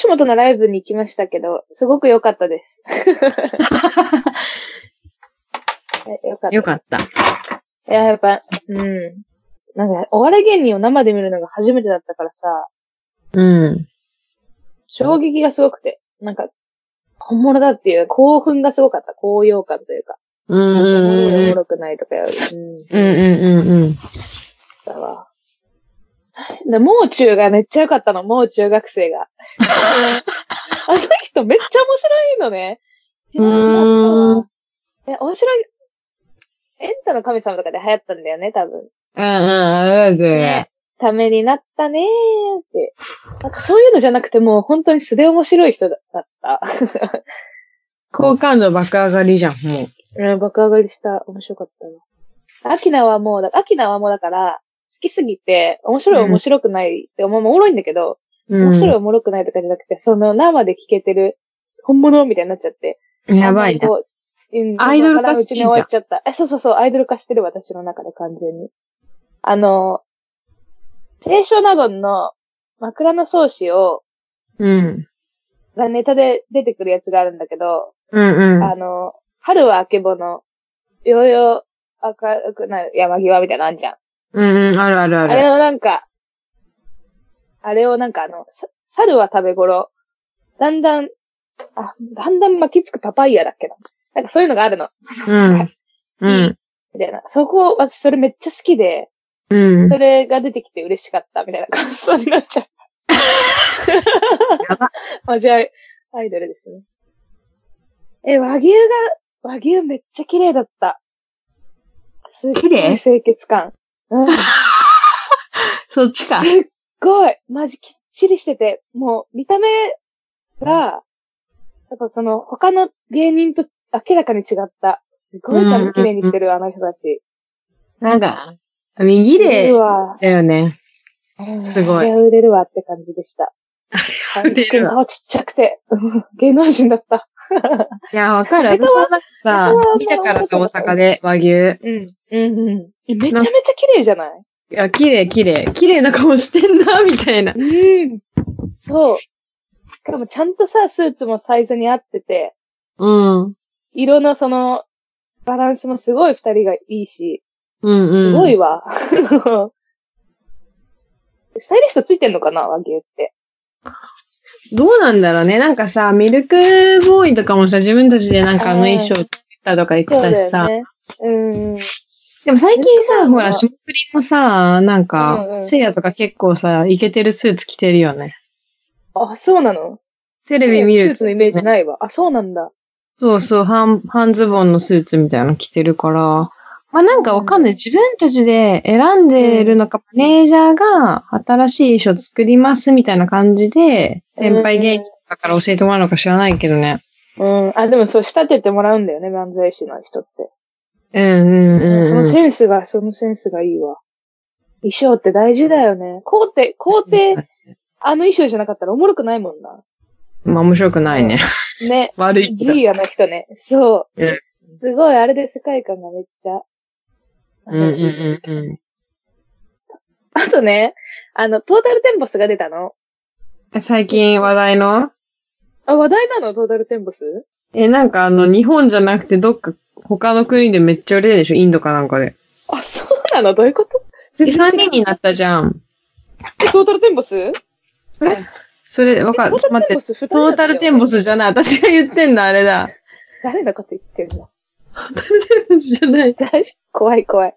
吉本のライブに行きましたけど、すごく良かったです。えよかった。よかった。いや、やっぱ、うん。なんか、お笑い芸人を生で見るのが初めてだったからさ、うん。衝撃がすごくて、なんか、本物だっていう興奮がすごかった。高揚感というか。うんうんうんもろくないとかより。うん。うんうんうんうん。だわ。で、もう中がめっちゃ良かったの、もう中学生が。あの人めっちゃ面白いのね。うーん。え、面白い。エンタの神様とかで流行ったんだよね、多分。うんうん、うん、ねためになったねーって。なんかそういうのじゃなくてもう本当に素で面白い人だった。好感度爆上がりじゃん、もうん、爆上がりした。面白かったわ。アキナはもうだ、アキナはもうだから、好きすぎて、面白いうん面白くないって、まあおもろいんだけど、う。面白いおもろくないとかじゃなくて、その生で聴けてる本物みたいになっちゃって。うん。やばいな。アイドル化うちに終わっちゃった。え、そうそうそう、アイドル化してる私の中で完全に。あの、清少納言の枕草子を、うん。がネタで出てくるやつがあるんだけど、うんうん。あの、春はあけぼの、ようよう明るくなる山際みたいなのあんじゃん。うんうん、あるあるああれる。をなんか、あれをなんかあの、さ猿は食べ頃、だんだん、あ、だんだん巻きつくパパイヤだっけな。なんかそういうのがあるの。うん。うん。みたいな。そこ、私それめっちゃ好きで、うんそ。れが出てきて嬉しかったみたいな感想になっちゃった。やば。マジアイアイドルですね。え、和牛が、和牛めっちゃ綺麗だった。すっごい綺麗？清潔感。うん。すそっちか。っごい。マジきっちりしてて、もう見た目が、やっぱその他の芸人と明らかに違った。すごいちゃんと綺麗にしてる、あの人たち。なんか、右で。だよね。すごいあれは売れるわって感じでした。売れるわ顔ちっちゃくて、芸能人だった。いや、わかる。私はなんかさ、見たからさ、大阪で和牛。いうん。うんうん。えめちゃめちゃ綺麗じゃないや、綺麗、綺麗。綺麗な顔してんな、みたいな。うん。そう。しかもちゃんとさ、スーツもサイズに合ってて、うん。色のその、バランスもすごい二人がいいし、うんうん。すごいわ。スタイリストついてんのかな和牛って？どうなんだろうね。なんかさ、ミルクボーイとかもさ、自分たちでなんかあの衣装作ったとか言ってたしさ。だよね。うん。でも最近さ、ほら、霜降りもさ、なんうんかう、んせいやとか結構さ、イケてるスーツ着てるよね。あ、そうなの？テレビ見るスーツのイメージないわ。あ、そうなんだ。そうそう、半、半ズボンのスーツみたいなの着てるから、まあなんかわかんない。自分たちで選んでるのか、マネージャーが新しい衣装作りますみたいな感じで、先輩芸人だから教えてもらうのか知らないけどね。うん。あ、でもそう、仕立ててもらうんだよね、漫才師の人って。うんうんうん、そのセンスが、そのセンスがいいわ。衣装って大事だよね。こうって、こうって、あの衣装じゃなかったらおもろくないもんな。まあ面白くないね。ね。悪い。G あの人ね。そう。うんすごい、あれで世界観がめっちゃ。うんうんうんうん。あとね、あの、トータルテンボスが出たの？最近話題の？あ、話題なの？トータルテンボス？え、なんかあの、日本じゃなくてどっか他の国でめっちゃ売れるでしょ？インドかなんかで。あ、そうなの？どういうこと？え、全然3人になったじゃん。えトータルテンボス？それ、わかる。トータル待って。テンボス二人トータルテンボススじゃない。私が言ってんのあれだ。誰のこと言ってるの？じゃない。誰？怖い怖い。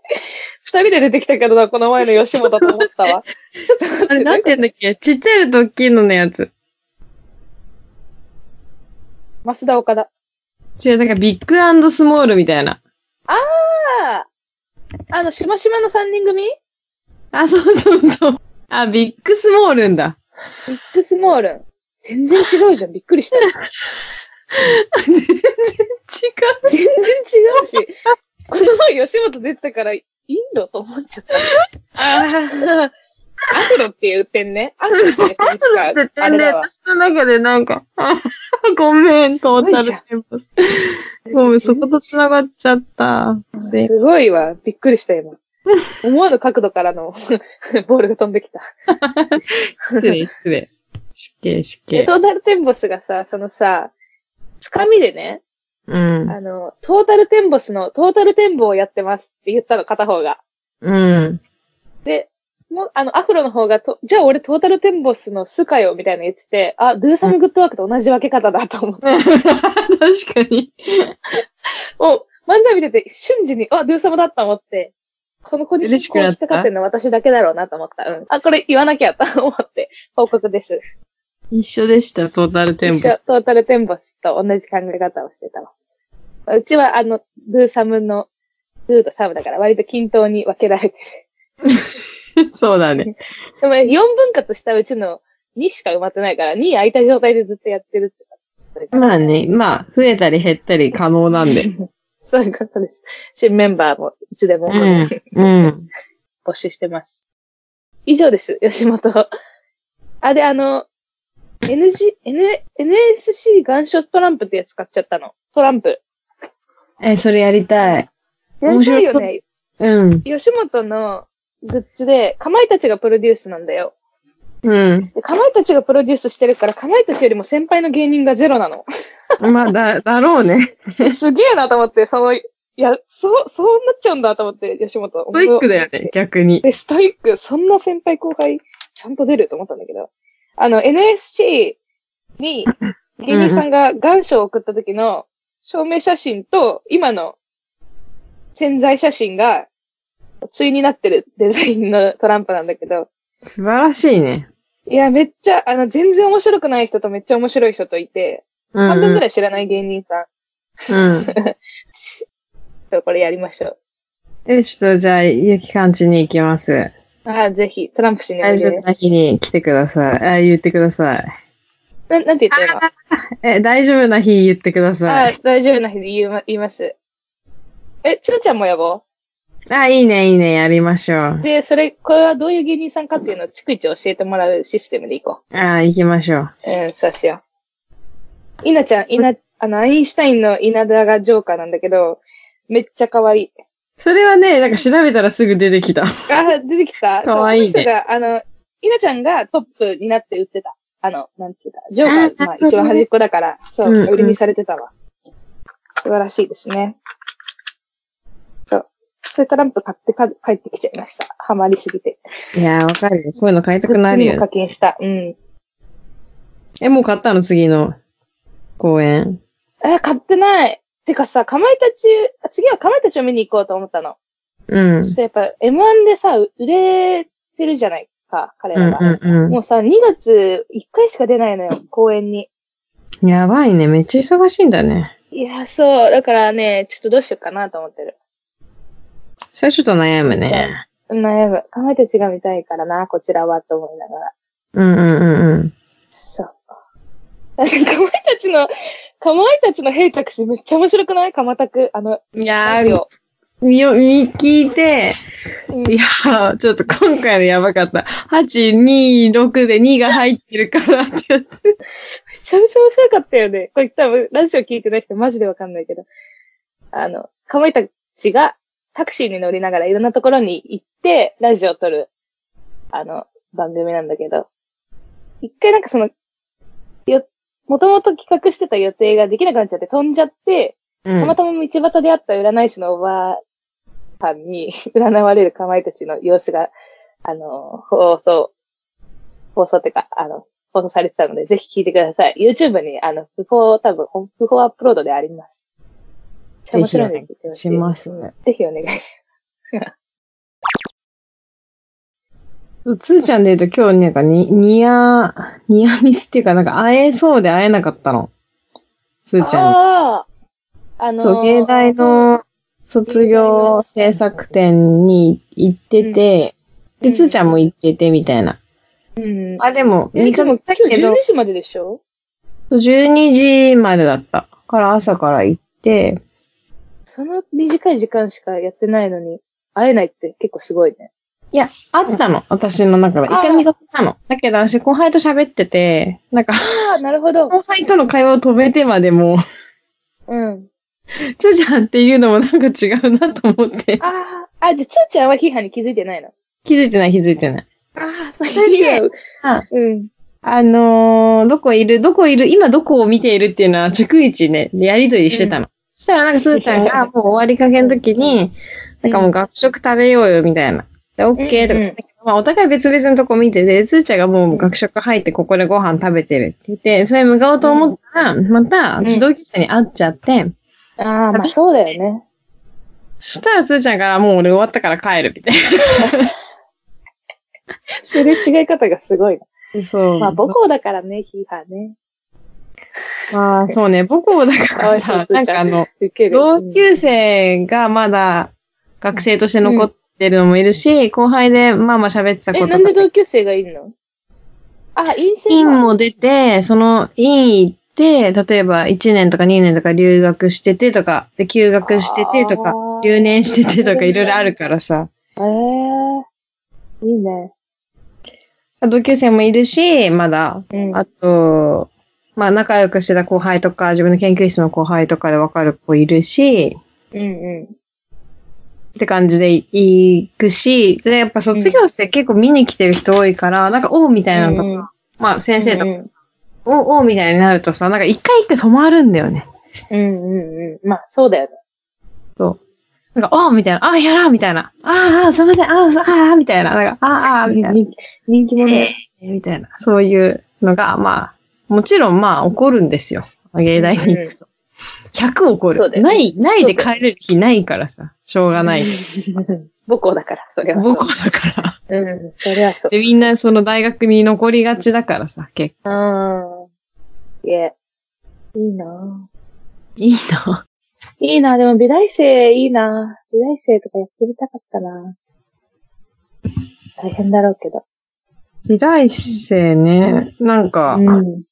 二人で出てきたけどな、この前の吉本と思ったわ。ちょっと待って。あれ、なんて言うんだっけ？ちっちゃいのと大きいののやつ。増田岡田。違う、なんかビッグスモールみたいな。あああの、しましまの三人組？あ、そうそうそう。あ、ビッグスモールんだ。ビッグスモールン。全然違うじゃん。びっくりした。全然違う。全然違うし、この前吉本出てたから、インドと思っちゃった。ああ、アフロっていう点ね。アフロっていう点しか、あれだわ。私の中でなんか、あごめん、トータルテンポス。ごめん、そこと繋がっちゃった。ですごいわ。びっくりした今。思わぬ角度からの ボールが飛んできた。失礼、失礼。死刑、死で、刑。トータルテンボスがさ、そのさ、つかみでね、うん。あの、トータルテンボスのトータルテンボをやってますって言ったの、片方が。うん。で、もう、あの、アフロの方がと、じゃあ俺トータルテンボスのスかよ、みたいなの言ってて、あ、ドゥーサムグッドワークと同じ分け方だと思って。確かに。もう、漫才見てて瞬時に、あ、ドゥーサムだと思って、このコディションこう引っかかってるの私だけだろうなと思った。うん。あ、これ言わなきゃと思って、報告です。一緒でした、トータルテンボ一緒ス。トータルテンボスと同じ考え方をしてたわ。うちは、あの、ドゥーサムの、ドゥーとサムだから割と均等に分けられてる。そうだね。でも、4分割したうちの2しか埋まってないから、2空いた状態でずっとやってるって。まあね、まあ、増えたり減ったり可能なんで。そういうことです。新メンバーもいつでもうん。うん。募集してます。以上です、吉本。あ、で、あの、NG、N、NSC 願書トランプってやつ買っちゃったの。トランプ。え、それやりたい。やりたいよね。うん。吉本のグッズで、かまいたちがプロデュースなんだよ。うん。でかまいたちがプロデュースしてるから、かまいたちよりも先輩の芸人がゼロなの。まあ、だ、だろうね。すげえなと思って、その、いや、そう、そうなっちゃうんだと思って、吉本。ストイックだよね、逆に。で、ストイック、そんな先輩後輩、ちゃんと出ると思ったんだけど。あの、NSC に芸人さんが願書を送った時の証明写真と、今の潜在写真が、対になってるデザインのトランプなんだけど、素晴らしいね。いや、めっちゃ、あの、全然面白くない人とめっちゃ面白い人といて、うん、半分ぐらい知らない芸人さん。うん。これやりましょう。え、ちょっとじゃあ、ゆきかんちに行きます。あぜひ、トランプしに。大丈夫な日に来てください。あ、言ってください。ななんて言ってるのえ、大丈夫な日言ってくださあい。大丈夫な日で言いま言います。え、つーちゃんも呼ぼあ、いいね、いいね、やりましょうう。。で、それ、これはどういう芸人さんかっていうのを逐一教えてもらうシステムでいこあ、行きましょう。う。うん、そうしよう。稲ちゃん、稲、あの、アインシュタインの稲田がジョーカーなんだけど、めっちゃ可愛い。それはね、なんか調べたらすぐ出てきた。あ、出てきた？可愛いねそうあの、稲ちゃんがトップになって売ってた。あの、なんていうか、ジョーカー、あーまあ、一番端っこだから、そう、うんうん売りにされてたわ。素晴らしいですね。そう。そういうトランプ買ってか帰ってきちゃいました。ハマりすぎて。いやー、わかるよ。こういうの買いたくなるよね。金した。うん。え、もう買ったの？次の公演。え、買ってない。てかさ、かまいたち、あ次はかまいたちを見に行こうと思ったの。うんそし。てやっぱ M1 でさ、う売れてるじゃないか、彼うんらが。うんもうさ、2月1回しか出ないのよ、公演に。うん。やばいね。めっちゃ忙しいんだね。いや、そう。だからね、ちょっとどうしようかなと思ってる。それちょっと悩むね。悩む。かまいたちが見たいからな、こちらは、と思いながら。うんうんうんうん。かまいたちの、かまいたちのヘイタクシーめっちゃ面白くない？かまたく？あの、いやー、ラジオ。見よ、見聞いて、うんいやー、ちょっと今回のやばかった。8、2、6で2が入ってるからってやつ。めちゃめちゃ面白かったよね。これ多分、ラジオ聞いてない人マジでわかんないけど。あの、かまいたちがタクシーに乗りながらいろんなところに行って、ラジオを撮る、あの、番組なんだけど。一回なんかその、よ、もともと企画してた予定ができなくなっちゃって飛んじゃって、うんたまたま道端で会った占い師のおばあさんに 占われるかまいたちの様子が、あの、放送、放送ってか、あの、放送されてたので、ぜひ聞いてください。YouTube に、あの、不法、多分、不法アップロードであります。めっちゃ面白いので聞いてほしい。しますうんぜひお願いしつーちゃんで言うと今日なんかに、ニア、ニアミスっていうかなんか会えそうで会えなかったの。つー。ちゃんに。ああ、あのーそう、芸大、の卒業制作展に行ってて、で、うんつーちゃんも行っててみたいな。うん。あ、でも、え、見かけたけど今日12、時まででしょ？12時までだった。から朝から行って、その短い時間しかやってないのに、会えないって結構すごいね。いや、あったの。私の中で。一回見かけたの。だけど私後輩と喋ってて、なんか、ああ、なるほど。後輩との会話を止めてまでも、うん。つーちゃんっていうのもなんか違うなと思って。ああ、あ、じゃあ、つーちゃんは批判に気づいてないの？気づいてない気づいてない。ああ、それでいいよあうん。あのーどこいる？どこいる？今どこを見ているっていうのは、逐一ね、やりとりしてたの。そしたらなんか、すーちゃんがもう終わりかけの時に、なんかもう学食食べようよ、みたいな。で、オッケーとか言ってたけど、まあ、お互い別々のとこ見てて、すーちゃんがもう学食入ってここでご飯食べてるって言って、それ向かおうと思ったら、また、ん指導級生に会っちゃって、ああ、まあそうだよね。そしたらすーちゃんからもう俺終わったから帰るみたい すれ違い方がすごいな。な。そう。まあ母校だからね、ヒーハーね。まあ、そうね、母校だからさ、なんかあの。同級生がまだ学生として残ってるのもいるし、後輩でまあまあ喋ってたこえ、となんで同級生がいるの？あ、陰性院も出て、その院行って、例えば1年とか2年とか留学しててとか、で、休学しててとか留年しててとかいろいろあるからさ、ええいいね。同級生もいるし、まだ、うん。あと、まあ仲良くしてた後輩とか、自分の研究室の後輩とかでわかる子いるし、うんうって感じで行くし、で、やっぱ卒業生結構見に来てる人多いから、なんか、おうみたいなのとか、うんうんまあ先生とか、うんうんおうおうみたいになるとさ、なんか一回一回止まるんだよね。ん。うんうんうん。まあ、そうだよね。なんか、おうみたいな、あやらうみたいな、ああ、すみません、ああ、ああ、みたいな、なんか、ああ、みたいな、人気者だよ。みたいな、そういうのが、まあ、もちろんまあ起こるんですよ。芸大に行くと。100起こる。そうだよねない、ないで帰れる日ないからさ、しょうがない。母校だから、それは。母校だから。うん、それはそう。で、みんなその大学に残りがちだからさ、結構。うん。いえ。いいないいな。いいなでも美大生いいな美大生とかやってみたかったな大変だろうけど。美大生ね、なんか、うん。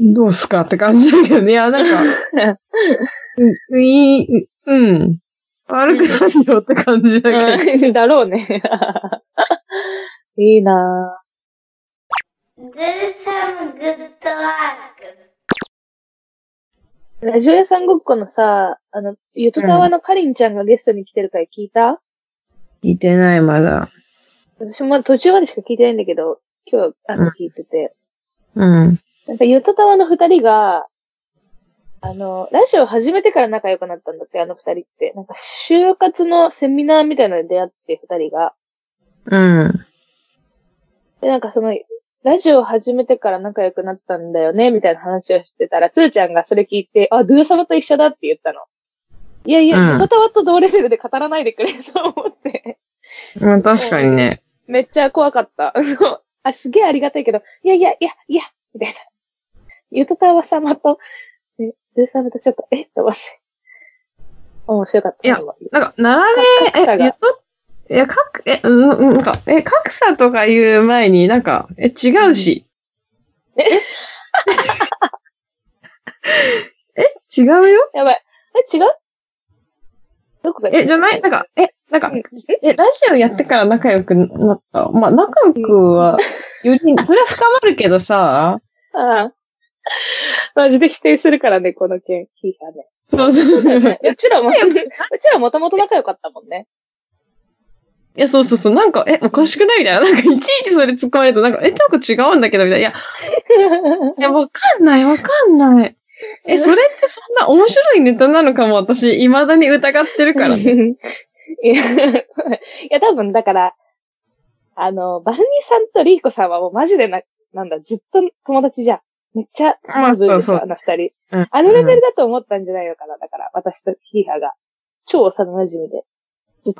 どうすかって感じだけどね。いや、なんか、うん、いい、うん。悪くないよって感じだけど。うん だろうね。いいな Do some good work. ラジオ屋さんごっこのさ、あの、ゆとたわのかりんちゃんがゲストに来てる回聞いた、聞いてない、まだ。私も途中までしか聞いてないんだけど、今日、あの、聞いてて。うん。なんか、ゆとたわの二人が、あの、ラジオ始めてから仲良くなったんだって、あの二人って。なんか、就活のセミナーみたいなので出会って、二人が。うん。で、なんかその、ラジオ始めてから仲良くなったんだよね、みたいな話をしてたら、つーちゃんがそれ聞いて、あ、ドゥー様と一緒だって言ったの。いやいや、うんゆとたわと同レベルで語らないでくれと思って。まあ確かにね。めっちゃ怖かった。あ、すげえありがたいけど、いやいや、いや、いや、みたいな。ゆとたわ様と、ね、ドゥー様とちょっと、えっと思って。面白かった。いやなんか、並べ、え、えっと、いや、かく、え、うん、うんなんか、え、格差とか言う前になんか、え、違うし。え？え？違うよ？やばい。え、違う？どこがえ、じゃない？なんか、え、なんかうん、え、ラジオやってから仲良くなった？まあ、仲良くは、より、それは深まるけどさ、ああ。マジで否定するからね、この件、ヒーハーね。そうそうそう。うちらも、うちらもともと仲良かったもんね。いや、そうそうそう。なんか、え、おかしくないみたいな。なんか、いちいちそれ突っ込まれると、なんか、え、なんか違うんだけど、みたいな。いや、いや、わかんない、わかんない。え、それってそんな面白いネタなのかも、私、未だに疑ってるから。いや、いや多分だから、あの、バルニーさんとリーコさんはもうマジでな、なんだ、ずっと友達じゃん。めっちゃ、まあずいでしょ、あの二人。うんあのレベルだと思ったんじゃないのかな、だから、私とヒーハーが。超幼馴染で。ずっ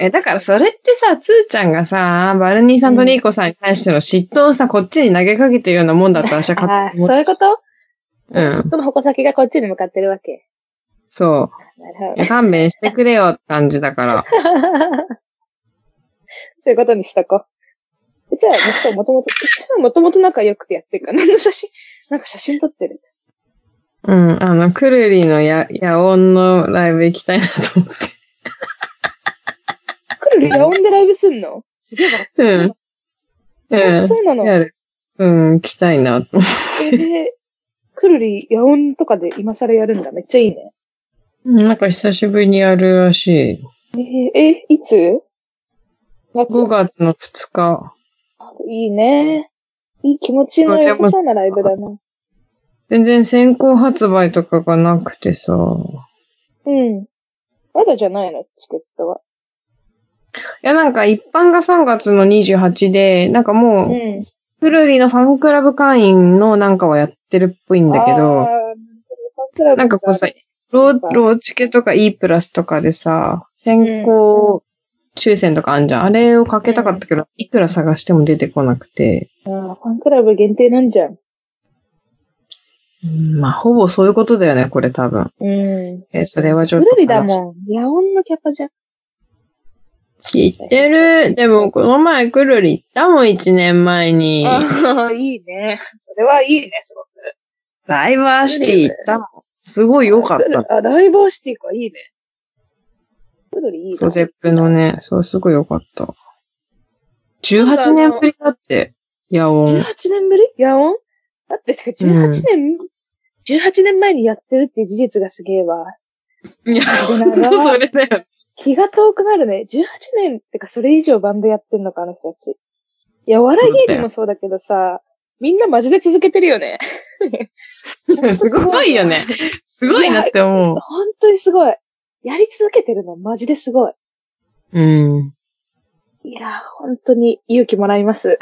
え、だからそれってさ、つーちゃんがさ、バルニーさんとリーコさんに対しての嫉妬をさ、こっちに投げかけてるようなもんだったら、私はあ あー、勝手に思っそういうこと？うん。その矛先がこっちに向かってるわけ。そう。なるほいや勘弁してくれよって感じだから。ど。そういうことにしとこう。じゃあ、もともと、もともと仲良くてやってるから、何の写真、なんか写真撮ってる。うん。あの、くるりのや、やおんのライブ行きたいなと思って。来るラオンでライブすんの？すげえ笑ってうん。うん。そうなの？うん、来たいなと思えー、くるり、ヤオンとかで今更やるんだ。めっちゃいいね。う。なんか久しぶりにやるらしい。えー、えいつ？夏？5月の2日。あいいね。いい気持ちの良さそうなライブだな。全然先行発売とかがなくてさ。うん。まだじゃないのチケットは。いや、なんか一般が3月の28で、なんかもう、ん。くるりのファンクラブ会員のなんかはやってるっぽいんだけど、ななんかこうさ、ロー、ローチケとか E プラスとかでさ、先行抽選とかあんじゃん。あれをかけたかったけど、いくら探しても出てこなくて。あーファンクラブ限定なんじゃん。うんまあ、ほぼそういうことだよね、これ多分。うん。え、それはちょっと。くるりだもん。野音のキャパじゃん。知ってる。でも、この前くるり行ったもん、1年前に。ああ、いいね。それはいいね、すごく。ダイバーシティ行ったもん。すごい良かった。あ、ライバーシティか、いいね。くるりいいそう、な。ゼップのね、そう、すごい良かった。18年ぶりだって、ヤオン。18年ぶり？ヤオンだって、てか18年、18年前にやってるっていう事実がすげえわ。いや、それだよ。気が遠くなるね。18年ってか、それ以上バンドやってんのか、あの人たち。いや、お笑い芸人もそうだけどさ、みんなマジで続けてるよね。すごいよね。すごいなって思う。本当にすごい。やり続けてるの、マジですごい。うん。いや、本当に勇気もらいます。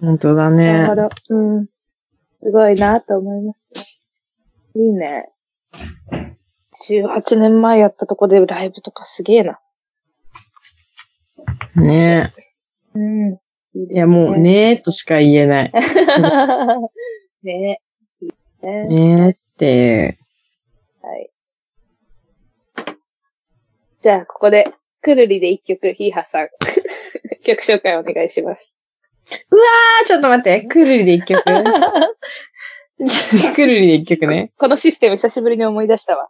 本当だなるほね。ど。うん。すごいなと思いますね。いいね。18年前やったとこでライブとかすげえな。ねうん。いいねいや、もう、ねーとしか言えない。ねいいねねーって。はい。じゃあ、ここで、くるりで一曲、ヒーハーさん。曲紹介お願いします。あ、ちょっと待って。くるりで一曲くるりで一曲ね。このシステム久しぶりに思い出したわ。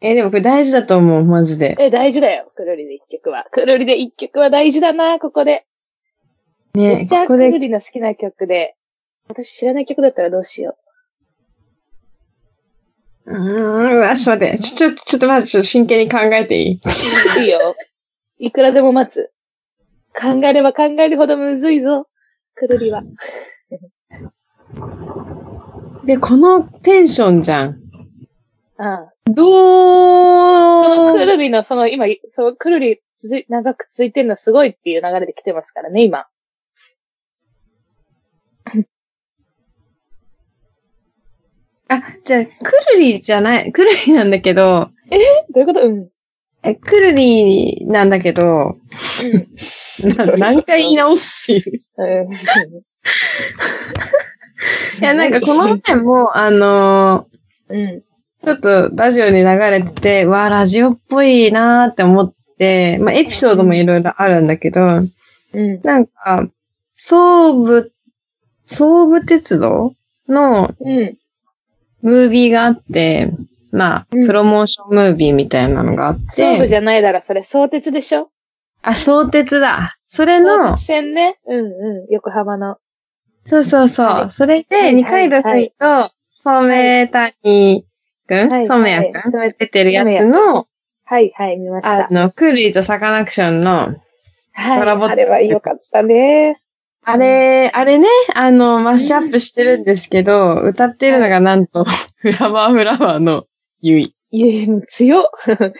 え、でもこれ大事だと思う、マジで。え、大事だよ。くるりで一曲は。くるりで一曲は大事だな、ここで。めねっちゃここで、くるりの好きな曲で。私知らない曲だったらどうしようーん、うわ、ちょっと待って。ちょ、ちょ、ちょっと待って、ちょっと真剣に考えていい？う。いいよ。いくらでも待つ。考えれば考えるほどむずいぞ。くるりは。で、このテンションじゃん。うん。どそのくうるりの、その今、そのくるり続い、長く続いてるのすごいっていう流れで来てますからね、今。あ、じゃあ、くるりじゃない、くるりなんだけど、どういうこと？うん。え、くるりなんだけど、な何回言い直すっていう。うん。いや、なんかこの前も、あのうん。ーちょっとラジオに流れてて、わあ、ラジオっぽいなーって思って、まあ、エピソードもいろいろあるんだけど、うん。なんか、総武、総武鉄道のうん。ムービーがあって、まあ、うんプロモーションムービーみたいなのがあって、勝負じゃないだろ、それ、相鉄でしょ？あ、相鉄だ。それの相鉄、線ね？うんうん。横浜の。そうそうそう。はいそれで、はい二階堂ふみと、染谷くん、はい染谷くんはい出てるやつの、はいはい、見ました。あの、クーリーとサカナクションの、はい。コラボあれは良かったね。あれ、あれね、あの、マッシュアップしてるんですけど、歌ってるのがなんと、フラワーフラワーのゆい。いや、もう強っ。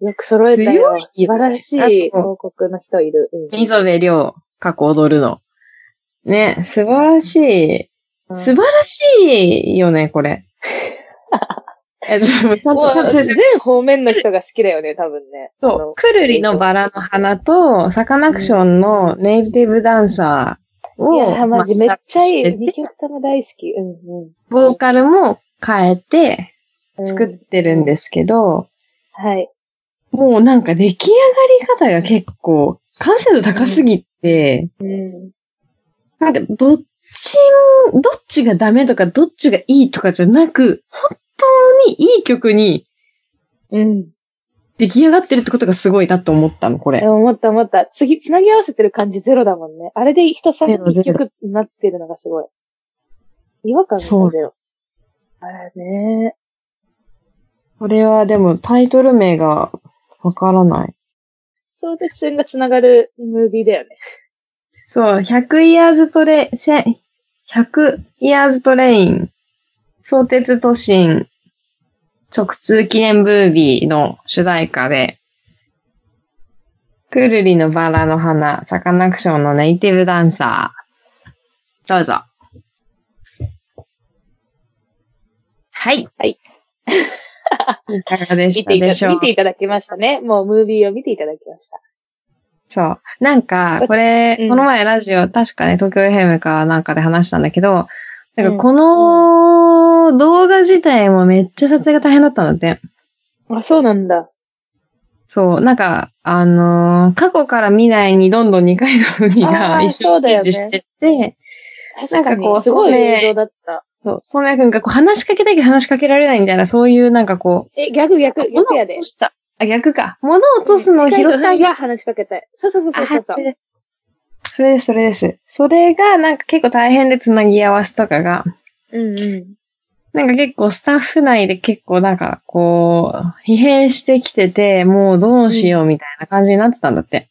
よく揃えたよ。素晴らしい広告の人いる。うん溝部亮、過去踊るの。ね、素晴らしい。うん素晴らしいよね、これ。え、でもちゃんと、ちゃんと説明全方面の人が好きだよね、多分ね。あそうの。くるりのバラの花と、サカナクションのネイティブダンサーいを、や、マジめっちゃいい。二曲とも大好き。うんボーカルも変えてうん。作ってるんですけど、はい。もうなんか出来上がり方が結構、完成度高すぎて、うん。なんかどっちも、どっちがダメとか、どっちがいいとかじゃなく、本当にいい曲にうん。出来上がってるってことがすごいなと思ったの、これ思った思った。次、つなぎ合わせてる感じゼロだもんね。あれで人さ一曲になってるのがすごい。違和感がそうゼロ。あれね。これはでもタイトル名がわからない。相鉄線がつながるムービーだよね。そう、100 years トレ、せ100 years トレイン、相鉄都心、直通記念ブービーの主題歌で、くるりのバラの花、サカナクションのネイティブダンサー。どうぞ。はい。はい。いかがでしたたでしょう？見ていただきましたね。もうムービーを見ていただきました。そう。なんか、これ、うんこの前ラジオ、確かね、東京 FM かなんかで話したんだけど、なんうんかこの動画自体もめっちゃ撮影が大変だったんだって。あ、そうなんだ。そう。なんか、あのー過去から未来にどんどん二階堂ふみあがー一緒にチェンジしてって、確かなんかこうに、すごい映像だった。そう、そうめくんがこう話しかけたいけど話しかけられないみたいな、そういうなんかこう、え、逆逆、逆やで。あ、逆か。物を落とすのを拾ってあげるが話しかけたい。そうそうそうそうそうそれです、それです。それがなんか結構大変でつなぎ合わせとかが、うんうん。なんか結構スタッフ内で結構なんかこう、疲弊してきてて、もうどうしようみたいな感じになってたんだって。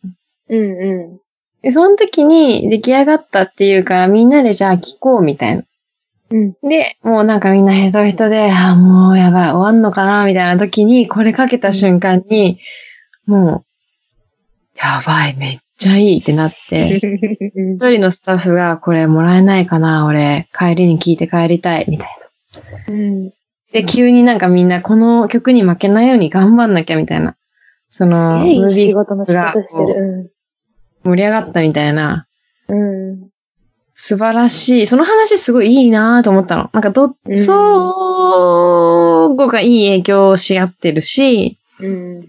うんうで、その時に出来上がったっていうからみんなでじゃあ聞こうみたいな。ん。うん。で、もうなんかみんなヘトヘトで、あ、もうやばい、終わんのかなみたいな時に、これかけた瞬間に、もう、やばい、めっちゃいいってなって、一人のスタッフが、これもらえないかな俺、帰りに聞いて帰りたい、みたいな。うん。で、急になんかみんなこの曲に負けないように頑張んなきゃみたいな。その、ムービーが。盛り上がったみたいな、うん。うん。素晴らしい。その話すごいいいなと思ったの。なんかど、うん相互がいい影響をし合ってるし、うん。っ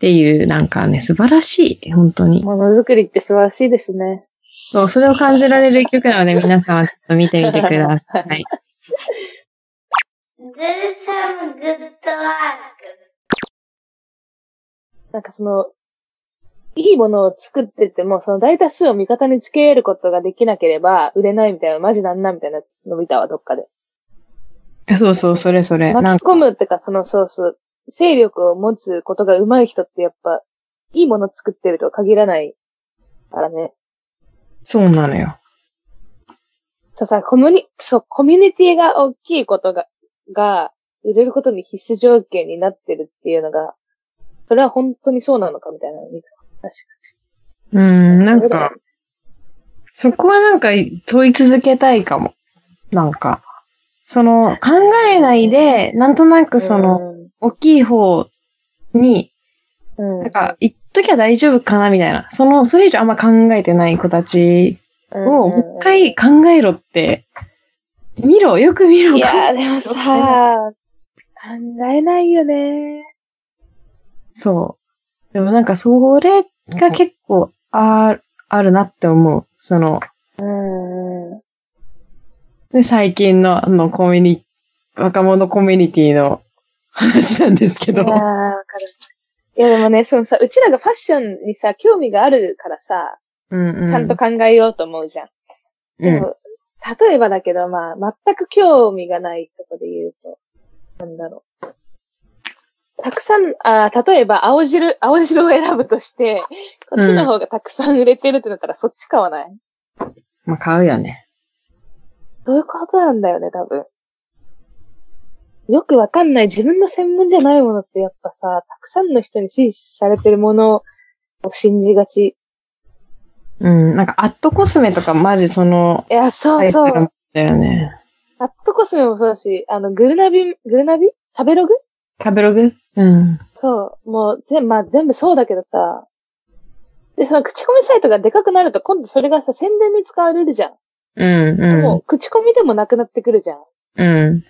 ていう、なんかね、素晴らしい。本当に。ものづくりって素晴らしいですね。そう、それを感じられる一曲なので、皆さんはちょっと見てみてください。There's some good work. なんかその、いいものを作ってても、その大多数を味方につけることができなければ、売れないみたいな、マジなんなみたいなの見たわ、どっかで。そうそう、それそれ。巻き込むってか、そのソース、勢力を持つことが上手い人ってやっぱ、いいもの作ってるとは限らないからね。そうなのよ。そうさ、コミュニ、そう、コミュニティが大きいことが、が、売れることに必須条件になってるっていうのが、それは本当にそうなのかみたいなの見た。確うん、なかに。んか、そこはなんか問い続けたいかも。なんか、その、考えないで、なんとなくその、大きい方に、なんか、言っときゃ大丈夫かなみたいな。その、それ以上あんま考えてない子たちを、もう一回考えろって、見ろ、よく見ろ。いやー、でもさ、考えないよね。そう。でもなんか、それが結構、あ、あるなって思う。その、うん。で、最近の、あの、コミュニ、若者コミュニティの話なんですけどいやー、。わかる。いや、でもね、そのさ、うちらがファッションにさ、興味があるからさ、うんうん。ちゃんと考えようと思うじゃん。うん。でも、例えばだけど、まあ、全く興味がないとこで言うと、なんだろう。たくさん、あー例えば、青汁、青汁を選ぶとして、こっちの方がたくさん売れてるってなったら、そっち買わない？まあ、買うよね。どういうことなんだよね、多分。よくわかんない自分の専門じゃないものってやっぱさ、たくさんの人に支持されてるものを信じがち。うん。なんか、アットコスメとかマジその、いや、そうそう。だよね。アットコスメもそうだし、あの、グルナビ、グルナビ？食べログ？食べログ？うん。そう。もう、全、まあ全部そうだけどさ。で、その口コミサイトがでかくなると今度それがさ、宣伝に使われるじゃん。うん、もう、口コミでもなくなってくるじゃん。うん。うん。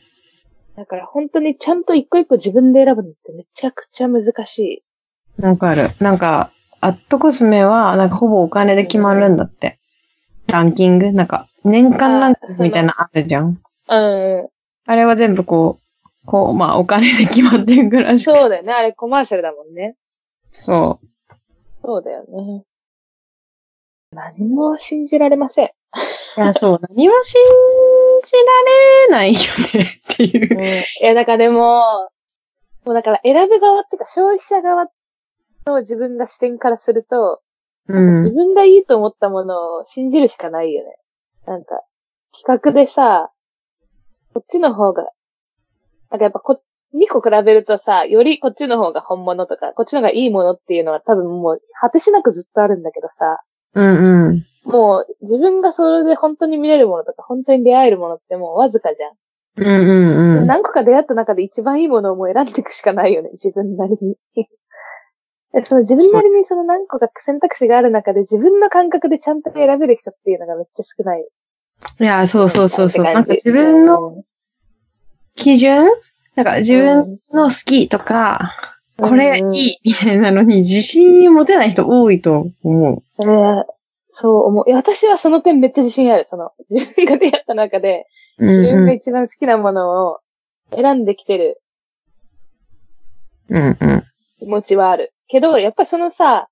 だから本当にちゃんと一個一個自分で選ぶのってめちゃくちゃ難しい。わかる。なんか、アットコスメは、なんかほぼお金で決まるんだって。ランキング？なんか、年間ランキングみたいなのあったじゃん。うん。あれは全部こう、こう、まあ、お金で決まってるぐらいしか。そうだよね。あれコマーシャルだもんね。そそうだよね。何も信じられません。う。いや、そう。何も信じられないよねっていううん。。いや、だからでも、もうだから選ぶ側っていうか消費者側の自分が視点からすると、うん。自分がいいと思ったものを信じるしかないよね。なんか、企画でさ、こっちの方が、なんかやっぱこ、2個比べるとさ、よりこっちの方が本物とか、こっちの方がいいものっていうのは多分もう果てしなくずっとあるんだけどさ、うんうん。もう自分がそれで本当に見れるものとか、本当に出会えるものってもうわずかじゃん。うんうんうん。何個か出会った中で一番いいものをもう選んでいくしかないよね、自分なりに。でその自分なりにその何個か選択肢がある中で自分の感覚でちゃんと選べる人っていうのがめっちゃ少ない。いや、そうそうそうそう。なんか自分の基準？なんか自分の好きとか、これいいみたいなのに自信持てない人多いと思う。えーそう思う。いや、私はその点めっちゃ自信ある。その、自分が出会った中で、うん自分うん。が一番好きなものを選んできてるうんうん。気持ちはある。けど、やっぱそのさ、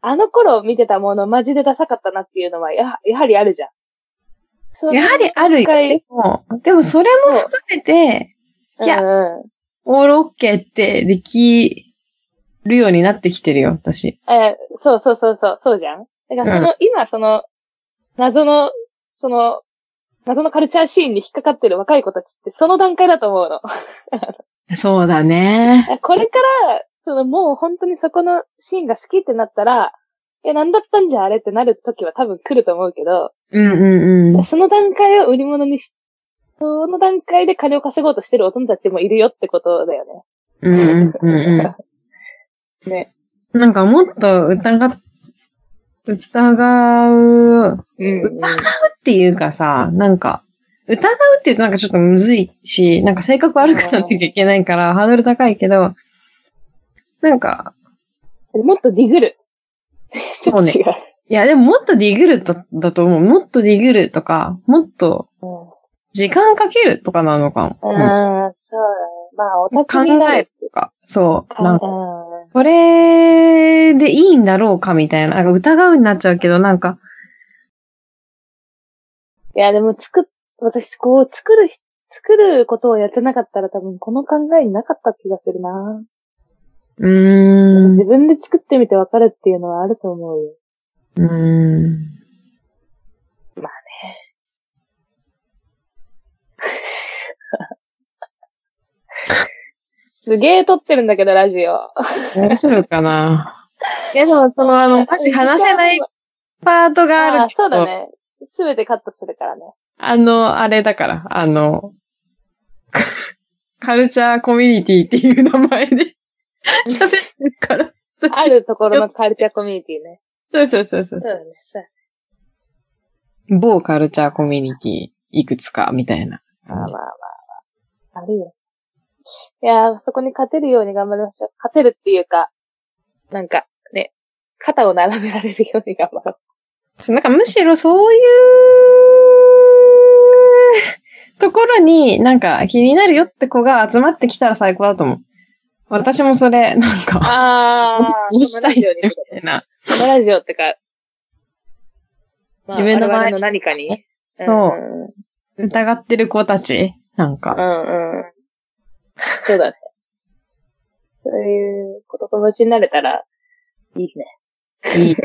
あの頃見てたものマジでダサかったなっていうのは、や、やはりあるじゃん。やはりあるよ。でも、でもそれも含めて、いやうんうんオールオッケーってできるようになってきてるよ、私。えーそうそうそうそう、そうじゃんだからその、今その、謎の、その、謎のカルチャーシーンに引っかかってる若い子たちってその段階だと思うの。そうだね。これから、そのもう本当にそこのシーンが好きってなったら、え、なんだったんじゃあれってなる時は多分来ると思うけど、うんうんうん。その段階を売り物にし、その段階で金を稼ごうとしてる大人たちもいるよってことだよね。うんうんうんうん。ね。なんかもっと疑っ、疑う、っうん、ていうかさ、なんか、疑うって言うとなんかちょっとむずいし、なんか性格悪くなっていきゃいけないから、ハードル高いけど、なんか、もっとディグる。ちょっと違う。いやでももっとディグルとだと思う。もっとディグルとか、もっと時間かけるとかなのかも。うん、うんそうだね。まあ、お考宅になるえるとか、そう。なんか、うこれでいいんだろうかみたいな。なんか疑うになっちゃうけど、なんか、ん。いや、でも作っ、私、こう、作るひ、作ることをやってなかったら多分この考えになかった気がするな。うーん、自分で作ってみてわかるっていうのはあると思うよ。うーん。まあすげえ撮ってるんだけど、ラジオ。大丈夫かな？でも、その、あの、マジ話せないパートがあああるけど、そうだね。すべてカットするからね。あの、あれだから、あの、カルチャーコミュニティっていう名前で 喋ってるから。あるところの カルチャーコミュニティね。そうそうそうそうそう某カルチャーコミュニティいくつかみたいな。まあまあまあまあ。あるよ。いやー、そこに勝てるように頑張りましょう。勝てるっていうか、なんか、ね、肩を並べられるように頑張ろう。なんかむしろそういうところになんか気になるよって子が集まってきたら最高だと思う。私もそれ、なんか、あ押したいみたいな。このラジオってか、まあ自分の周り我々の何かに。そう疑ってる子たちなんか。うんうん。うん。そうだね。そういう子と友達になれたら、いいね。いい、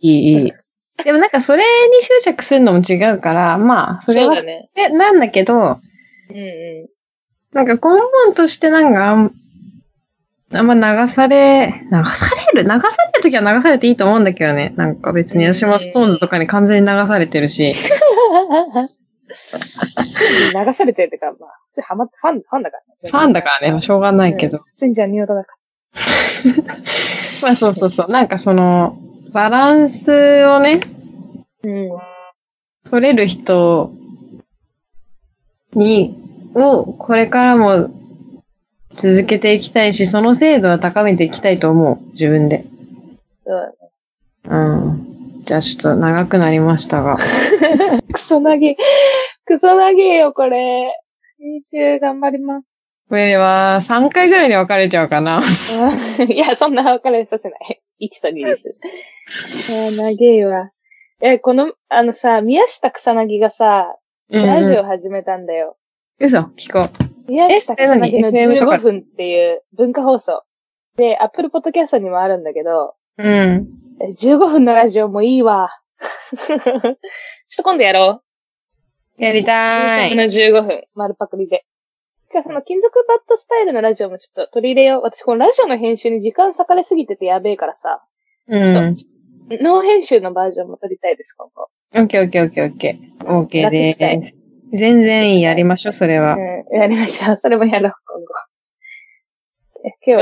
いい、いい。でもなんかそれに執着するのも違うから、まあ、それは、ね。でなんだけど、うんうなんか根本としてなんかあん、ま流され、流される？流されるときは流されていいと思うんだけどね。なんか別に私もストーンズとかに完全に流されてるし。ん。流されてるってか、まあ、普通ハマファン、ファンだからね。ファンだからね、しょうがないけど。うん普通にジャニオタだか まあそうそうそう。なんかその、バランスをね、ら。うん。取れる人に、を、これからも続けていきたいし、その精度は高めていきたいと思う。自分で。そうだね。うん。じゃあちょっと長くなりましたが。クソ投げ。クソ投げよ、これ。練習頑張ります。これは3回ぐらいに分かれちゃうかな。いや、そんな別れさせない。1と2です。あー、長えわ。え、この、あのさ、宮下草薙がさ、ラジオ始めたんだよ。嘘、聞こ宮下草薙のえ何？FM とか15分っていう文化放送。で、Apple Podcast にもあるんだけど、うん。え15分のラジオもいいわ。ちょっと今度やろう。やりたこのい。15分、丸パクリで。てか、その金属バットスタイルのラジオもちょっと取り入れよう。私、このラジオの編集に時間割かれすぎててやべえからさ、うん。ノー編集のバージョンも撮りたいです、今後。オッケーオッケーオッケーオッケー。オッケーです。全然いい、やりましょう、それは。うん、やりましょう。それもやろう、今後。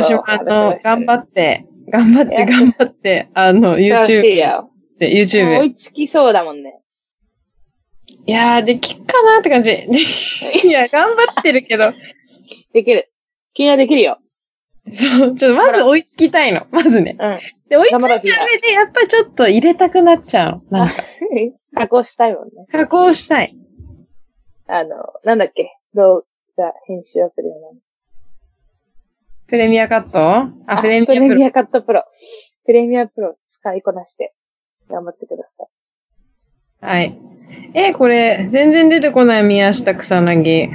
私も、あの、頑張って、頑張って、頑張って、あの、YouTube よ。で、もう追 YouTube。いつきそうだもんね。いやー、できっかなって感じ。いや、頑張ってるけど、できる。君はできるよ。そう、ちょっとまず追いつきたいの。まずね。うん。で、追いつい頑張ろうた上で、やっぱりちょっと入れたくなっちゃうの。なんか、加工したいもんね。加工したい。あの、なんだっけ？動画編集アプリのプレミアカット？あ、プレミアプレプロ。ミアカットプロ。 Premiere Pro 使いこなして、頑張ってください。はい。え、これ、全然出てこない宮下草薙。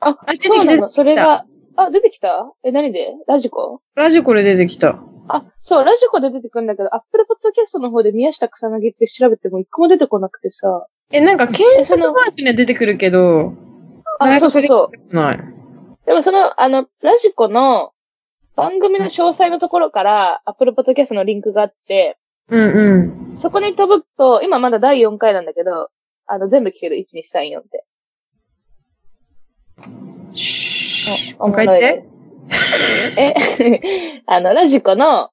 あ、あそうなの？それが、あ、出てきた？え、何で？ radiko？ラジコで出てきた。あ、そう、 radiko で出てくるんだけど、 Apple Podcast の方で宮下草薙って調べても一個も出てこなくてさ。え、なんか、検索バージョンには出てくるけど、あ、そうそうそう。ない。でもその、あの、ラジコの番組の詳細のところから、アップルポッドキャストのリンクがあって、うんうん。そこに飛ぶと、今まだ第4回なんだけど、あの、全部聞ける。1、2、3、4って。おもう一回言って。え、あの、ラジコの、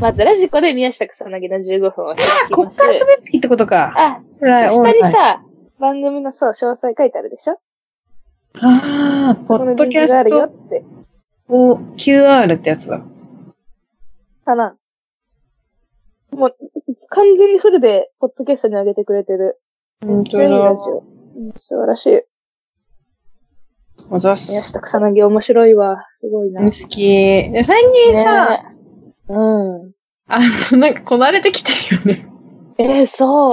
まずラジコで宮下草薙の15分を開きます。こっから飛べばいいってことか。あ、はい下にさ、番組のそう、詳細書いてあるでしょ？ああ、ポッドキャスって。トを QR ってやつだ。かな。もう、完全にフルで、ポッドキャストに上げてくれてる。めっちゃいいラジオ。うん素晴らしい。おざっす。宮下草薙面白いわ。すごいな。好き。で最近さ、ねうん。あの、なんかこなれてきてるよね。えー、そう。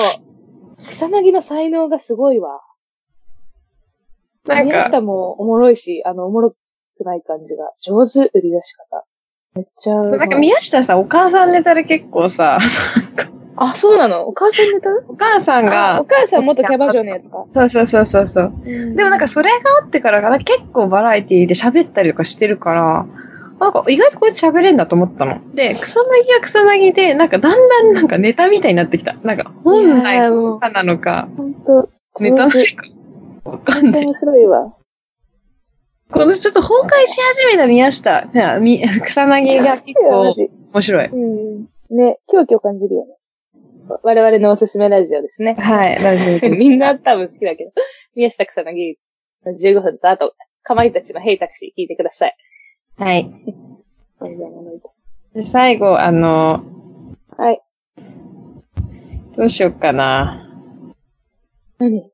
草薙の才能がすごいわ。なんか、宮下もおもろいし、あの、おもろくない感じが。上手、売り出し方。めっちゃうまい。そうなんか宮下さ、お母さんネタで結構さ、あ、そうなの？お母さんネタ？お母さんあ、おが、母さん元キャバ嬢のやつか？そうそうそうそうそう。ででもなんか、それがあってからかな、結構バラエティで喋ったりとかしてるから、なんか意外とこうやって喋れんだと思ったの。で、草薙は草薙で、なんかだんだんなんかネタみたいになってきた。なんか本来の草なのか、ネタなのかわかんない。面白いわ。今年ちょっと崩壊し始めた宮下、草薙が結構ジ面白い。うん。ね、狂気を感じるよね。我々のおすすめラジオですね。はい、ラジオです。みんな多分好きだけど、宮下草薙の15分と、あと、かまいたちのヘイタクシー聞いてください。はい。で最後、あの、はい。どうしようかな。何？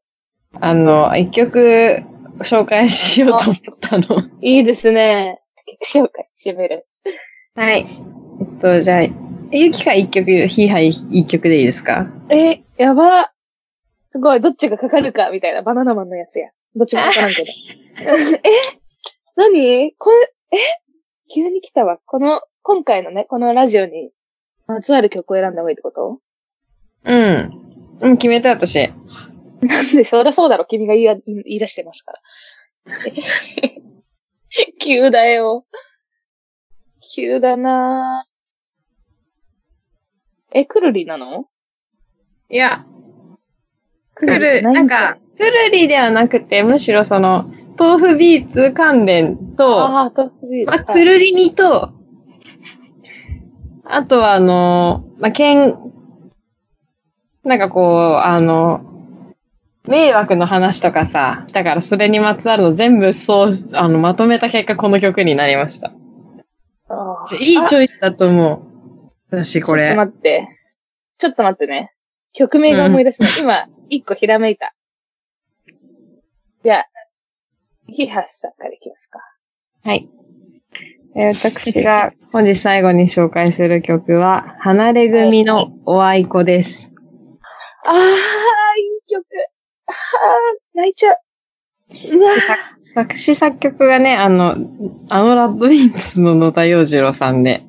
あの、一曲紹介しようと思ったの。いいですね。曲紹介してみる。はい。えっと、じゃあ、ゆきか一曲、ヒーハイ一曲でいいですか？え、やば。すごい、どっちがかかるか、みたいな、バナナマンのやつや。どっちもかからんけど。え？何？これ、え？急に来たわ。この、今回のね、このラジオに、まつわる曲を選んだ方がいいってこと？うん。うん、決めた私。なんで、そりゃそうだろ、君が言いや言い出してますから。急だよ。急だなぁ。え、くるりなの？いや、くくる、なんか、くるりではなくて、むしろその、豆腐ビーツ関連と、ああ、と、ビールまあ、くるりにと、あとはあの、まあ、けん、なんかこう、あの、迷惑の話とかさ、だからそれにまつわるの全部そう、あの、まとめた結果この曲になりました。いいチョイスだと思う。私これちょっと。待って。ちょっと待ってね。曲名が思い出せない。今、一個ひらめいた。じゃあ、ヒハスさんからいきますか。はい。えー私が本日最後に紹介する曲は、離れ組のおあいこです。ああ、いい曲。ああ、泣いちゃう。うわ作詞作曲がね、あの、あのラッドウィンプスの野田洋次郎さんで、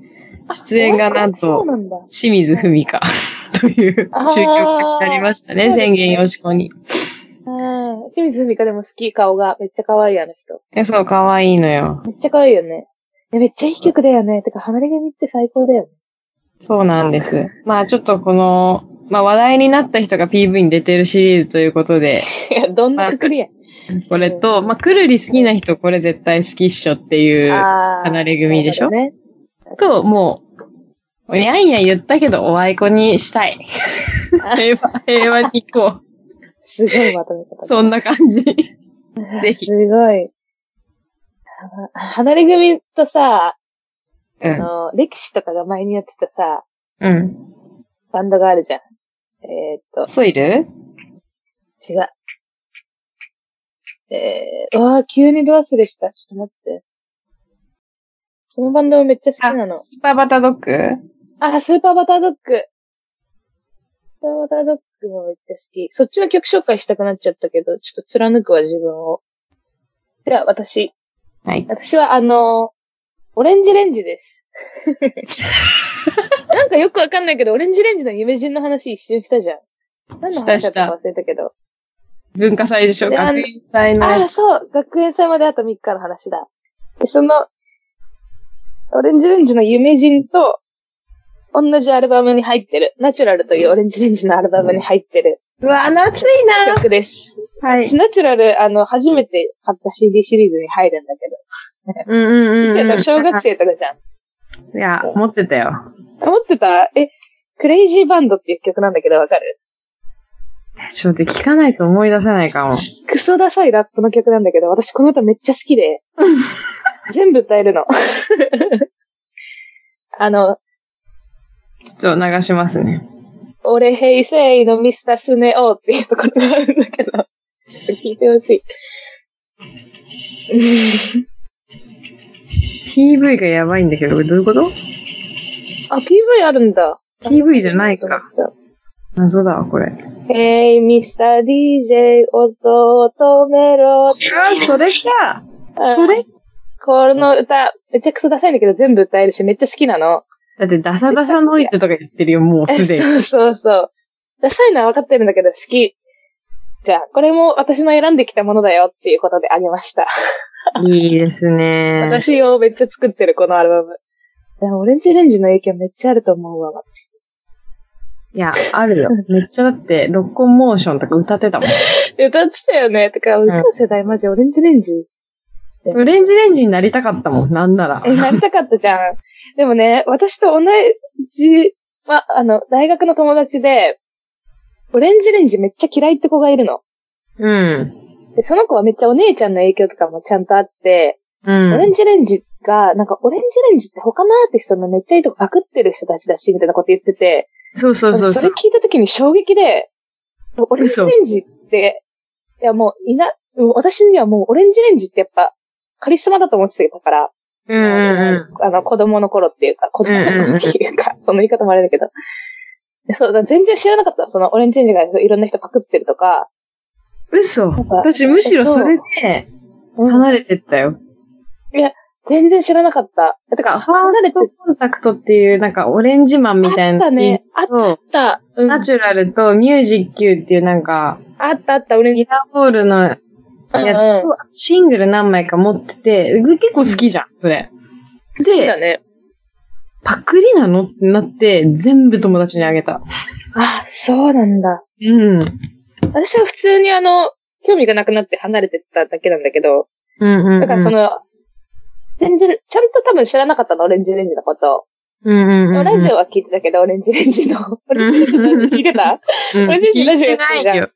出演がなんと。清水文香というあー宗教家になりましたね宣言よしこに。うん。清水文香でも好き、顔が。めっちゃ可愛い、あの人。え、そう、かわいいのよ。めっちゃ可愛いよね。えめっちゃいい曲だよね。てか、離れ組って最高だよね。そうなんです。まあちょっとこの、まあ話題になった人が PV に出てるシリーズということで、いや、どんなくくりや。これと、まあくるり好きな人これ絶対好きっしょっていう、離れ組でしょなると、もう、にゃんや言ったけどおあいこにしたい。平和、平和に行こう。すごいまとめ方だ。そんな感じ。ぜひすごい。あ離れ組とさ、うん。あの、歴史とかが前にやってたさ、うん。バンドがあるじゃん。えーっと、ソイル？違う。えー、うわー急にド忘れした。ちょっと待って。そのバンドもめっちゃ好きなの。スーパーバタードッグ？あ、スーパーバタードッグ。スーパーバタードッグもめっちゃ好き。そっちの曲紹介したくなっちゃったけど、ちょっと貫くわ、自分を。では、私。はい。私は、あの、オレンジレンジです。なんかよくわかんないけど、オレンジレンジの夢人の話一瞬したじゃん。何の話だったか忘れたけど。文化祭でしょ？学園祭のああ、やつ。そう。学園祭まであと3日の話だ。で、その、オレンジレンジの夢人と、同じアルバムに入ってる、ナチュラルというオレンジレンジのアルバムに入ってるうわ、夏いな曲です。はい。ナチュラル、あの、初めて買った CD シリーズに入るんだけど。うんうんうん、うん。小学生とかじゃん。いや、持ってたよ。思ってた？え、クレイジーバンドっていう曲なんだけどわかる？ちょっと聞かないと思い出せないかも。クソダサいラップの曲なんだけど、私この歌めっちゃ好きで、全部歌えるの。あの、ちょっと流しますね。俺平成のミスタースネオっていうところがあるんだけど、ちょっと聞いてほしい。PV がやばいんだけど、どういうこと？あ、PV あるんだ。PV じゃないか。謎だわ、これ。Hey, Mr. DJ, 音を止めろ。あ、それか。あそれ？この歌、めっちゃクソダサいんだけど全部歌えるし、めっちゃ好きなの。だって、ダサダサノイズとか言ってるよ、もうえすでに。そうそうそう。ダサいのは分かってるんだけど好き。じゃあ、これも私の選んできたものだよっていうことであげました。いいですね。私をめっちゃ作ってる、このアルバム。いやオレンジレンジの影響めっちゃあると思うわ。いや、あるよ。めっちゃだって、ロッコンモーションとか歌ってたもん。歌ってたよね。てか、うちの世代マジオレンジレンジ。オレンジレンジになりたかったもん、なんなら。え、なりたかったじゃん。でもね、私と同じ、ま、あの、大学の友達で、オレンジレンジめっちゃ嫌いって子がいるの。うん。で、その子はめっちゃお姉ちゃんの影響とかもちゃんとあって、うん。オレンジレンジが、なんかオレンジレンジって他のアーティストのめっちゃいいとこパクってる人たちだし、みたいなこと言ってて、そうそうそうそれ聞いた時に衝撃で、オレンジレンジって、いやもういな、私にはもうオレンジレンジってやっぱカリスマだと思ってたから、うんうんうん。あの子供の頃っていうか、子供の頃っていうか、その言い方もあれだけど、でそうだ、全然知らなかった。そのオレンジレンジがいろんな人パクってるとか、嘘。私むしろそれでうん離れてったよ。全然知らなかった。てか、ファ離れてーストコンタクトっていう、なんかオレンジマンみたいな。あったね。あっと、た。うんナチュラルとミュージッ Q っていうなんか、あったあった、オレンジ。ミラーボールのやつうんうんと、シングル何枚か持ってて、結構好きじゃん、それ。そうだね。パクリなの？ってなって、全部友達にあげた。あ、そうなんだ。うん。私は普通にあの、興味がなくなって離れてっただけなんだけど、うんうん、うん。だからその、全然、ちゃんと多分知らなかったの、オレンジレンジのこと。うんうんうんうん、ラジオは聞いてたけど、オレンジレンジの。オレンジレンジ聞いてたあ、うん、オレンジレンジラジオ聞いてないよ。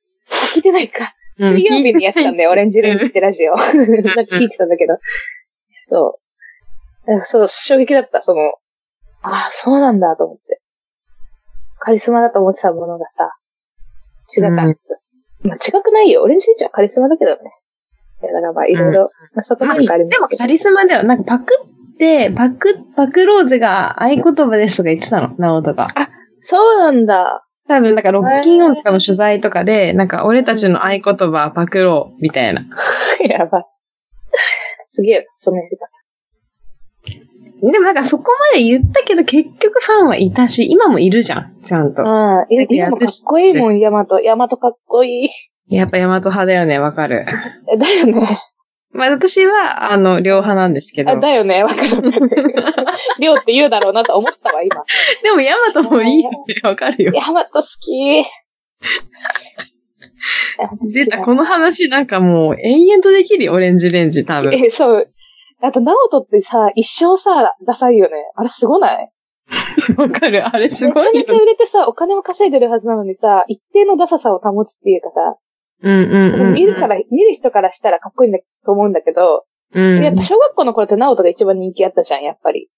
聞いてないか。うん水曜日にやってたんだよ、オレンジレンジってラジオ。なんか聞いてたんだけど。そう。そう、衝撃だった、その、あ、そうなんだと思って。カリスマだと思ってたものがさ、違かった。うんまあ違くないよ。オレンジレンジはカリスマだけどね。いやだからまあいろいろ、まあそこまあ、何かありまですもけど。カリスマだよ。なんかパクって、パク、パクローズが合言葉ですとか言ってたの、ナオトが。そうなんだ。多分、なんかロッキンオンとかの取材とかで、なんか俺たちの合言葉パクろう、みたいな。やばい。すげえ、そのやり方。でもなんかそこまで言ったけど結局ファンはいたし、今もいるじゃん、ちゃんと。ああ、いや、今もかっこいいもん、ヤマト。ヤマトかっこいい。やっぱヤマト派だよね、わかる。えだよね。まあ私は、あの、両派なんですけど。あだよね、わかる わかる。りょうって言うだろうなと思ったわ、今。でもヤマトもいいよね、わかるよ。ヤマト好き。出た、この話なんかもう延々とできるよ、オレンジレンジ多分。え、そう。あと、ナオトってさ、一生さ、ダサいよね。あれすごないわかる、あれすごいよめちゃめちゃ売れてさ、お金も稼いでるはずなのにさ、一定のダサさを保つっていうかさ、うんうんうん。見るから、見る人からしたらかっこいいんだと思うんだけど、うん。やっぱ小学校の頃ってナオトが一番人気あったじゃん、やっぱり。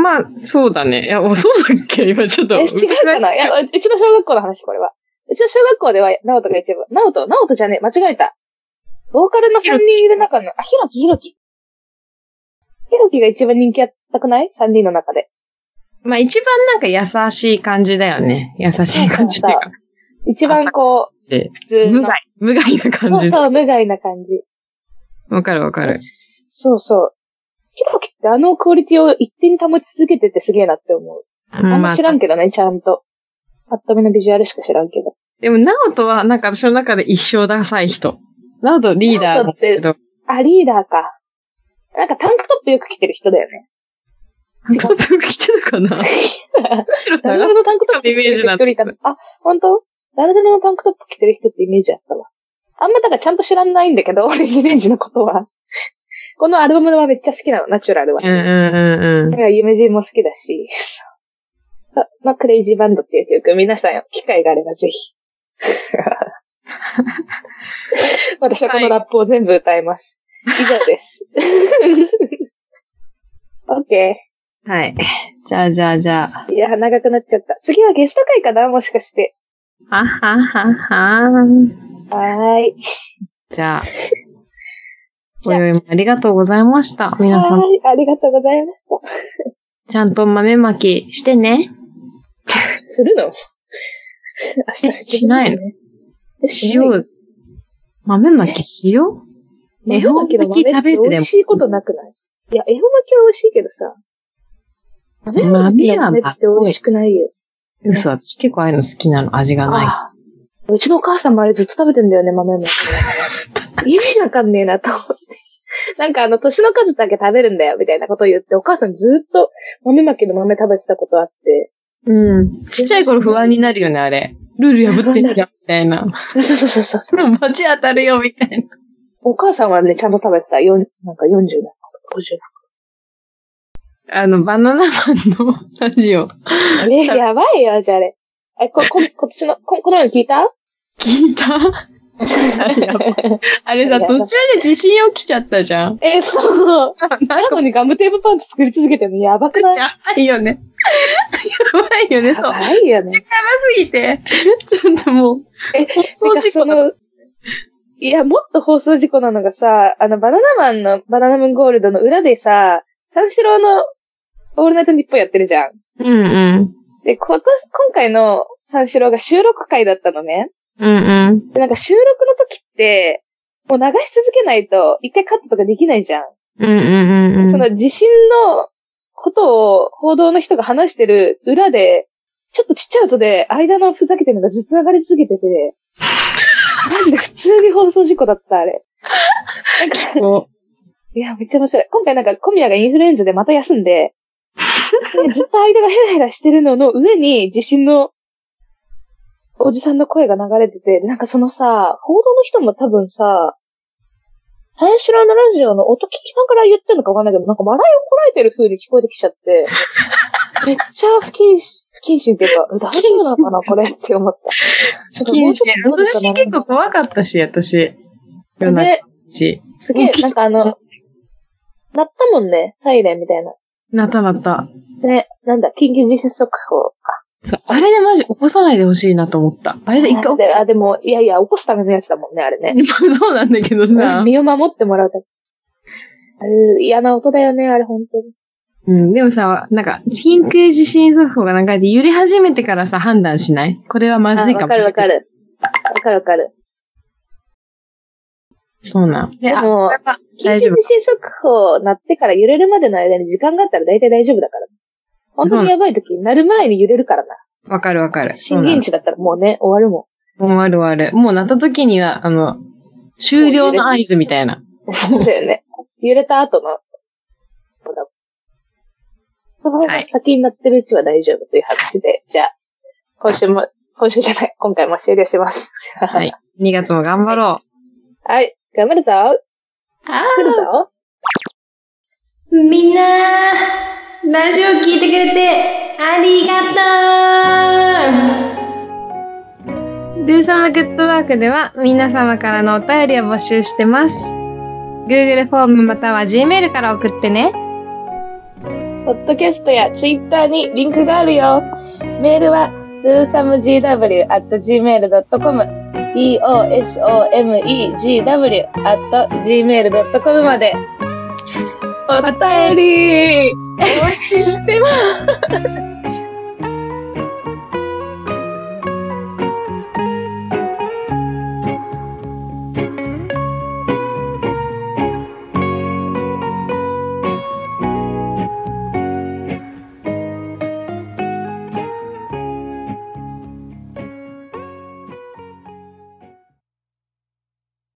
まあ、そうだね。いや、おそうだっけ？今ちょっと。え、違うかな？いや、うちの小学校の話、これは。うちの小学校では、ナオトが一番、ナオト、ナオトじゃねえ、間違えた。ボーカルの3人いる中の、あ、ヒロキ、ヒロキ。ヒロキが一番人気あったくない ?3 人の中で。まあ一番なんか優しい感じだよね。優しい感じっていうか。一番こう、で普通の。無害、無害な感じ。そうそう、無害な感じ。わかるわかる。そうそう。ヒロキってあのクオリティを一定に保ち続けててすげえなって思う。あんま知らんけどね、ちゃんと。パッと見のビジュアルしか知らんけど。でも、ナオトは、なんか私の中で一生ダサい人。ナオトリーダーだけど。あ、リーダーか。なんかタンクトップよく着てる人だよね。タンクトップよく着てたかな？むしろダル長ダのタンクトップ着てる人いたあ、本当？ダルダのタンクトップ着てる人ってイメージあったわ。あんまだからちゃんと知らないんだけど、オレンジレンジのことは。このアルバムはめっちゃ好きなの、ナチュラルは。うんうんうんうん。いや、夢人も好きだし。あまあ、クレイジーバンドっていう曲、皆さん、機会があればぜひ。私はこのラップを全部歌います。以上です。オッケはい。じゃあじゃあじゃあ。ー。いや、長くなっちゃった。次はゲスト会かな？もしかして。はははははーい。じゃあ。おいおいもありがとうございました。皆さん、はーい。ありがとうございました。ちゃんと豆まきしてね。するの？明日しないの？えしない塩、豆まきしよう？恵方巻き食べてでも美味しいことなくない？いや、恵方巻きは美味しいけどさ。豆巻きの豆って美味しくないよ。嘘、私結構ああいうの好きなの、味がない。うちのお母さんもあれずっと食べてんだよね、豆巻き。意味わかんねえなと思って。なんかあの、年の数だけ食べるんだよ、みたいなことを言って、お母さんずっと豆巻きの豆食べてたことあって。うん。ちっちゃい頃不安になるよね、あれ。ルール破ってんじゃん、みたいな。そうそうそうそう罰 当たるよ、みたいな。お母さんはね、ちゃんと食べてた。よんなんか40代、50あの、バナナマンのラジオ。代。え、やばいよ、じゃああれ。え、こ、こ、今年の、こ、この前聞いた？聞いた？あれさ、途中で地震起きちゃったじゃん。え、そう。なのにガムテープパンツ作り続けてるのやばくない？やばいよね。やばいよね、やそう。ばいよね。すぎて。ちょっともう、え、放送事故の、いや、もっと放送事故なのがさ、あの、バナナマンのバナナムーンゴールドの裏でさ、三四郎のオールナイトニッポンやってるじゃん。うんうん。で、今年、今回の三四郎が収録会だったのね。うんうん。で、なんか収録の時って、もう流し続けないと、一回カットとかできないじゃん。うんうんうんうん。その地震のことを報道の人が話してる裏で、ちょっとちっちゃい音で間のふざけてるのがずっと流れ続けてて、マジで普通に放送事故だった、あれ。なんか、こいや、めっちゃ面白い。今回なんか小宮がインフルエンザでまた休んで、でずっと間がヘラヘラしてるのの上に地震のおじさんの声が流れてて、でなんかそのさ、報道の人も多分さ、三四郎のラジオの音聞きながら言ってるのかわかんないけど、なんか笑いをこらえてる風に聞こえてきちゃって、めっちゃ不謹慎、不謹慎っていうか、大丈夫なのかなこれって思った。う、謹慎。私結構怖かったし、私。夜。すげえ、なんかあの、鳴ったもんね、サイレンみたいな。なったなった。ね、なんだ、緊急地震速報か。そう、あれでマジ起こさないでほしいなと思った。あれで一回起こであ、でも、いやいや、起こすためのやつだもんね、あれね。す。そうなんだけどさ。身を守ってもらうため。あれ、嫌な音だよね、あれ、本当に。うん、でもさ、なんか、緊急地震速報がなんかで揺れ始めてからさ、判断しない？これはまあずいかも。わかるわかる。わかるわかる。そうなん。で、あ、でも緊急地。震速報鳴ってから揺れるまでの間に時間があったら大体大丈夫だから。本当にやばい時、鳴る前に揺れるからな。わかるわかる。震源地だったらもうね、終わるももう終わる終わる。もうなった時には、あの、終了の合図みたいな。ん。そうだよね。揺れた後の。そうだその方が先になってるうちは大丈夫という話で、じゃあ、今週も、今週じゃない、今回も終了します。はい。2月も頑張ろはい。頑張るぞ。う。来るぞ。みんなラジオ聞いてくれてありがとうルーサムグッドワークでは皆様からのお便りを募集してます。Google フォームまたは Gmail から送ってね。ポッドキャストやツイッターにリンクがあるよ。メールは、dosamegw.gmail.com dosomegw.gmail.com まで。お便り、お待ちしてます。